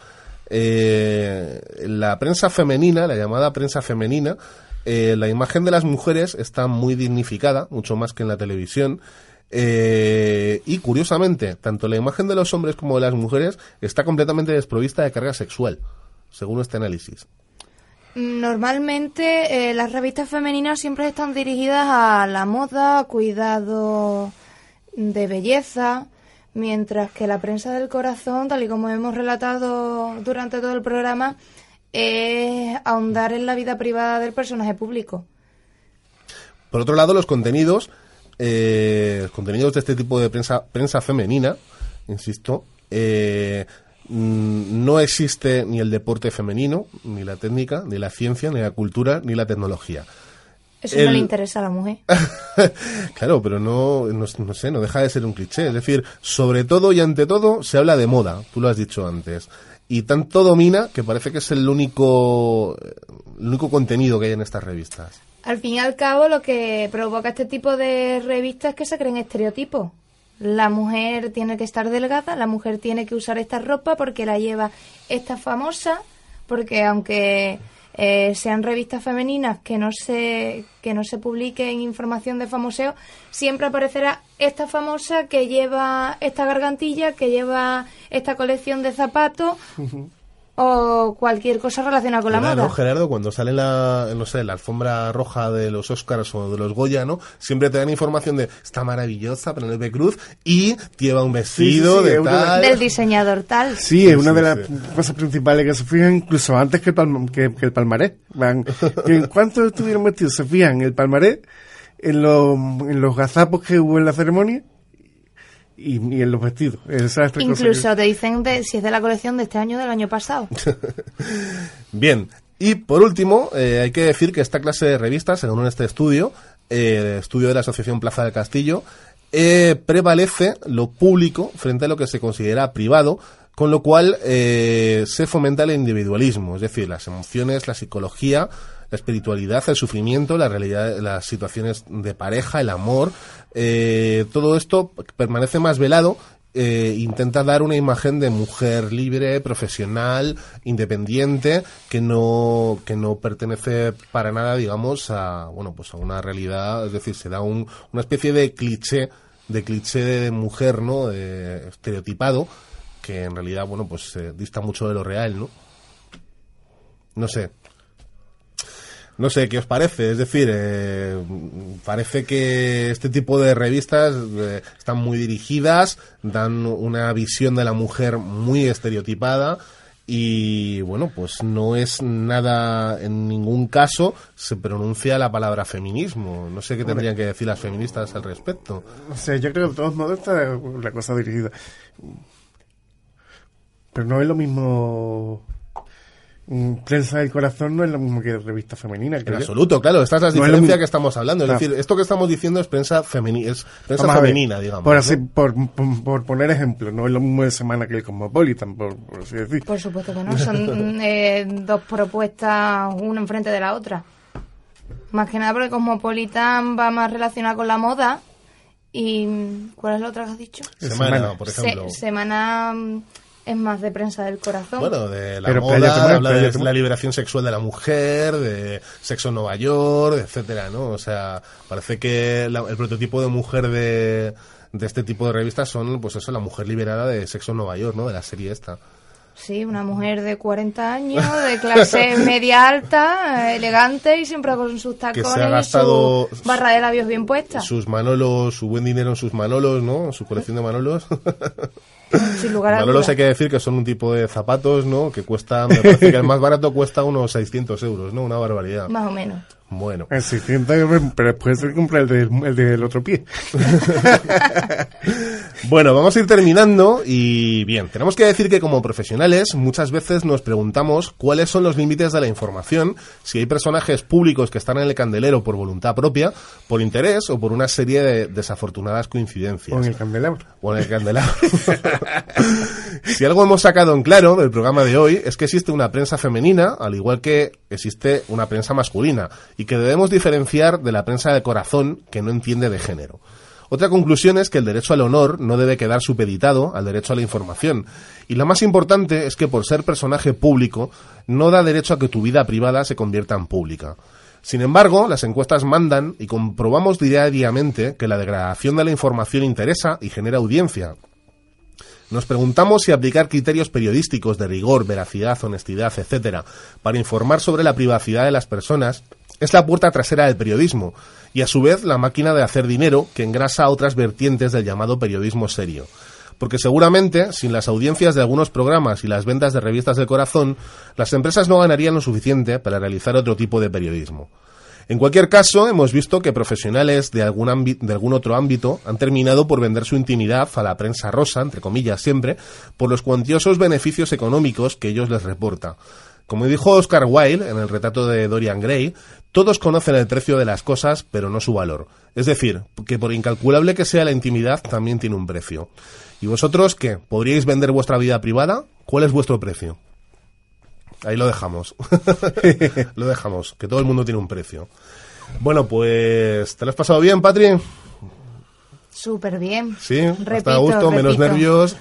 Eh, la prensa femenina, la llamada prensa femenina, eh, la imagen de las mujeres está muy dignificada, mucho más que en la televisión. Eh, y curiosamente, tanto la imagen de los hombres como de las mujeres está completamente desprovista de carga sexual, según este análisis. Normalmente eh, las revistas femeninas siempre están dirigidas a la moda, cuidado de belleza, mientras que la prensa del corazón, tal y como hemos relatado durante todo el programa, es ahondar en la vida privada del personaje público. Por otro lado, los contenidos, eh, los contenidos de este tipo de prensa, prensa femenina, insisto, eh, mm, no existe ni el deporte femenino, ni la técnica, ni la ciencia, ni la cultura, ni la tecnología. Eso no le interesa a la mujer. claro, pero no, no, no sé, no deja de ser un cliché. Es decir, sobre todo y ante todo se habla de moda, tú lo has dicho antes. Y tanto domina que parece que es el único, el único contenido que hay en estas revistas. Al fin y al cabo, lo que provoca este tipo de revistas es que se creen estereotipos. La mujer tiene que estar delgada, la mujer tiene que usar esta ropa porque la lleva esta famosa, porque aunque eh, sean revistas femeninas que no se que no se publiquen información de famoseo, siempre aparecerá esta famosa que lleva esta gargantilla, que lleva esta colección de zapatos o cualquier cosa relacionada con la ¿Verdad, moda. ¿no, Gerardo? Cuando sale la, no sé, la alfombra roja de los Oscars o de los Goya, ¿no? Siempre te dan información de está maravillosa Penélope Cruz y lleva un vestido Sí, sí, sí, de tal. Del diseñador tal. Sí, es una sí, de las sí. cosas principales que se fijan incluso antes que el, palma- que, que el palmarés. Van, que en cuanto estuvieron vestidos, se fijan en el palmarés, en los, en los gazapos que hubo en la ceremonia y, y en los vestidos. Esa es Incluso te dicen de, si es de la colección de este año o del año pasado. Bien. Y por último, eh, hay que decir que esta clase de revistas, según este estudio, eh, estudio de la Asociación Plaza del Castillo, eh, prevalece lo público frente a lo que se considera privado, con lo cual eh, se fomenta el individualismo, es decir, las emociones, la psicología, la espiritualidad, el sufrimiento, la realidad, las situaciones de pareja, el amor, eh, todo esto permanece más velado eh, intenta dar una imagen de mujer libre, profesional, independiente, que no, que no pertenece para nada, digamos, a, bueno, pues a una realidad, es decir, se da un, una especie de cliché, de cliché de mujer, ¿no? De estereotipado, que en realidad, bueno, pues eh, dista mucho de lo real, ¿no? No sé, no sé, ¿qué os parece? Es decir, eh, parece que este tipo de revistas eh, están muy dirigidas, dan una visión de la mujer muy estereotipada y bueno, pues no es nada, en ningún caso se pronuncia la palabra feminismo. No sé qué tendrían que decir las feministas al respecto. O sea, yo creo que de todos modos está la cosa dirigida. Pero no es lo mismo prensa del corazón no es lo mismo que revista femenina. En absoluto, claro. Esta es la diferencia que estamos hablando. Es decir, esto que estamos diciendo es prensa, femeni es prensa femenina, digamos. Por, así, por, por, poner ejemplo, no es lo mismo de semana que el Cosmopolitan, por, así decir. Por supuesto que no. Son eh, dos propuestas, una enfrente de la otra. Más que nada porque Cosmopolitan va más relacionada con la moda. ¿Y cuál es la otra que has dicho? Semana, por ejemplo. semana es más de prensa del corazón. Bueno, de la moda, habla de la liberación sexual de la mujer, de sexo en Nueva York, etcétera, ¿no? O sea, parece que el prototipo de mujer de, de este tipo de revistas son, pues eso, la mujer liberada de sexo en Nueva York, ¿no? De la serie esta. Sí, una mujer de 40 años, de clase media alta, elegante y siempre con sus tacones y su barra de labios bien puesta. Sus manolos, su buen dinero en sus manolos, ¿no? Su colección de manolos. Sin lugar a Manolos hay que decir que son un tipo de zapatos, ¿no? Que cuesta, me parece que el más barato cuesta unos 600 euros, ¿no? Una barbaridad. Más o menos. Bueno. El 600 pero después se compra el, el del otro pie. bueno, vamos a ir terminando y bien, tenemos que decir que como profesionales muchas veces nos preguntamos cuáles son los límites de la información, si hay personajes públicos que están en el candelero por voluntad propia, por interés o por una serie de desafortunadas coincidencias. O en el candelabro. O en el candelabro. si algo hemos sacado en claro del programa de hoy es que existe una prensa femenina, al igual que existe una prensa masculina, y que debemos diferenciar de la prensa de corazón que no entiende de género. Otra conclusión es que el derecho al honor no debe quedar supeditado al derecho a la información. Y lo más importante es que por ser personaje público no da derecho a que tu vida privada se convierta en pública. Sin embargo, las encuestas mandan y comprobamos diariamente que la degradación de la información interesa y genera audiencia. Nos preguntamos si aplicar criterios periodísticos de rigor, veracidad, honestidad, etcétera, para informar sobre la privacidad de las personas es la puerta trasera del periodismo y a su vez la máquina de hacer dinero que engrasa otras vertientes del llamado periodismo serio. Porque seguramente, sin las audiencias de algunos programas y las ventas de revistas del corazón, las empresas no ganarían lo suficiente para realizar otro tipo de periodismo. En cualquier caso, hemos visto que profesionales de algún, de algún otro ámbito han terminado por vender su intimidad a la prensa rosa, entre comillas siempre, por los cuantiosos beneficios económicos que ellos les reporta. Como dijo Oscar Wilde en el retrato de Dorian Gray, todos conocen el precio de las cosas, pero no su valor. Es decir, que por incalculable que sea la intimidad, también tiene un precio. ¿Y vosotros qué? ¿Podríais vender vuestra vida privada? ¿Cuál es vuestro precio? Ahí lo dejamos. lo dejamos, que todo el mundo tiene un precio. Bueno, pues, ¿te lo has pasado bien, Patri? Súper bien. Sí, repito, a gusto, menos nervios.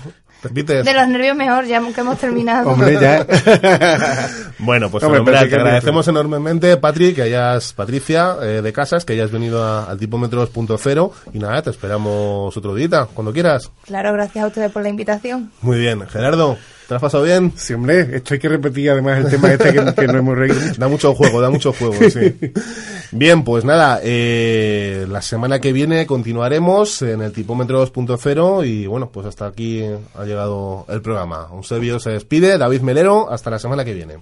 De los nervios mejor, ya que hemos terminado. Hombre, ya. bueno, pues Hombre, te agradecemos enormemente, Patri, que hayas, Patricia, eh, de Casas, que hayas venido al Tipómetro 2.0 y nada, te esperamos otro día, cuando quieras. Claro, gracias a ustedes por la invitación. Muy bien. Gerardo, ¿Te has pasado bien? Sí, hombre, esto hay que repetir además el tema este que, no hemos reído. Da mucho juego, da mucho juego, sí. Bien, pues nada, eh, la semana que viene continuaremos en el tipómetro 2.0 y bueno, pues hasta aquí ha llegado el programa. Un servidor se despide, David Melero, hasta la semana que viene.